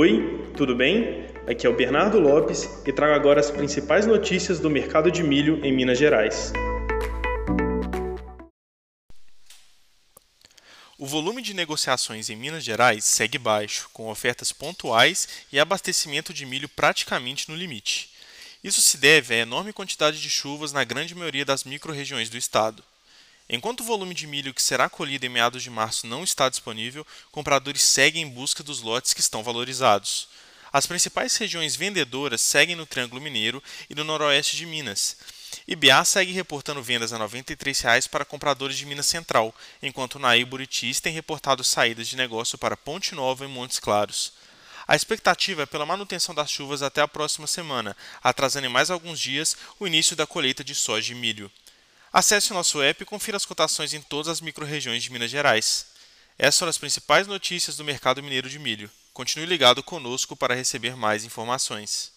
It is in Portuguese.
Oi, tudo bem? Aqui é o Bernardo Lopes e trago agora as principais notícias do mercado de milho em Minas Gerais. O volume de negociações em Minas Gerais segue baixo, com ofertas pontuais e abastecimento de milho praticamente no limite. Isso se deve à enorme quantidade de chuvas na grande maioria das microrregiões do estado. Enquanto o volume de milho que será colhido em meados de março não está disponível, compradores seguem em busca dos lotes que estão valorizados. As principais regiões vendedoras seguem no Triângulo Mineiro e no noroeste de Minas. Ibiá segue reportando vendas a 93 reais para compradores de Minas Central, enquanto Naí e Buritis tem reportado saídas de negócio para Ponte Nova e Montes Claros. A expectativa é pela manutenção das chuvas até a próxima semana, atrasando em mais alguns dias o início da colheita de soja e milho. Acesse o nosso app e confira as cotações em todas as microrregiões de Minas Gerais. Essas são as principais notícias do mercado mineiro de milho. Continue ligado conosco para receber mais informações.